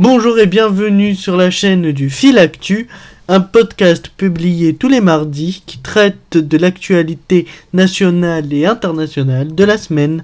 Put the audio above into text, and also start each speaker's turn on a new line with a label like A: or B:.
A: Bonjour et bienvenue sur la chaîne du Fil Actu, un podcast publié tous les mardis qui traite de l'actualité nationale et internationale de la semaine.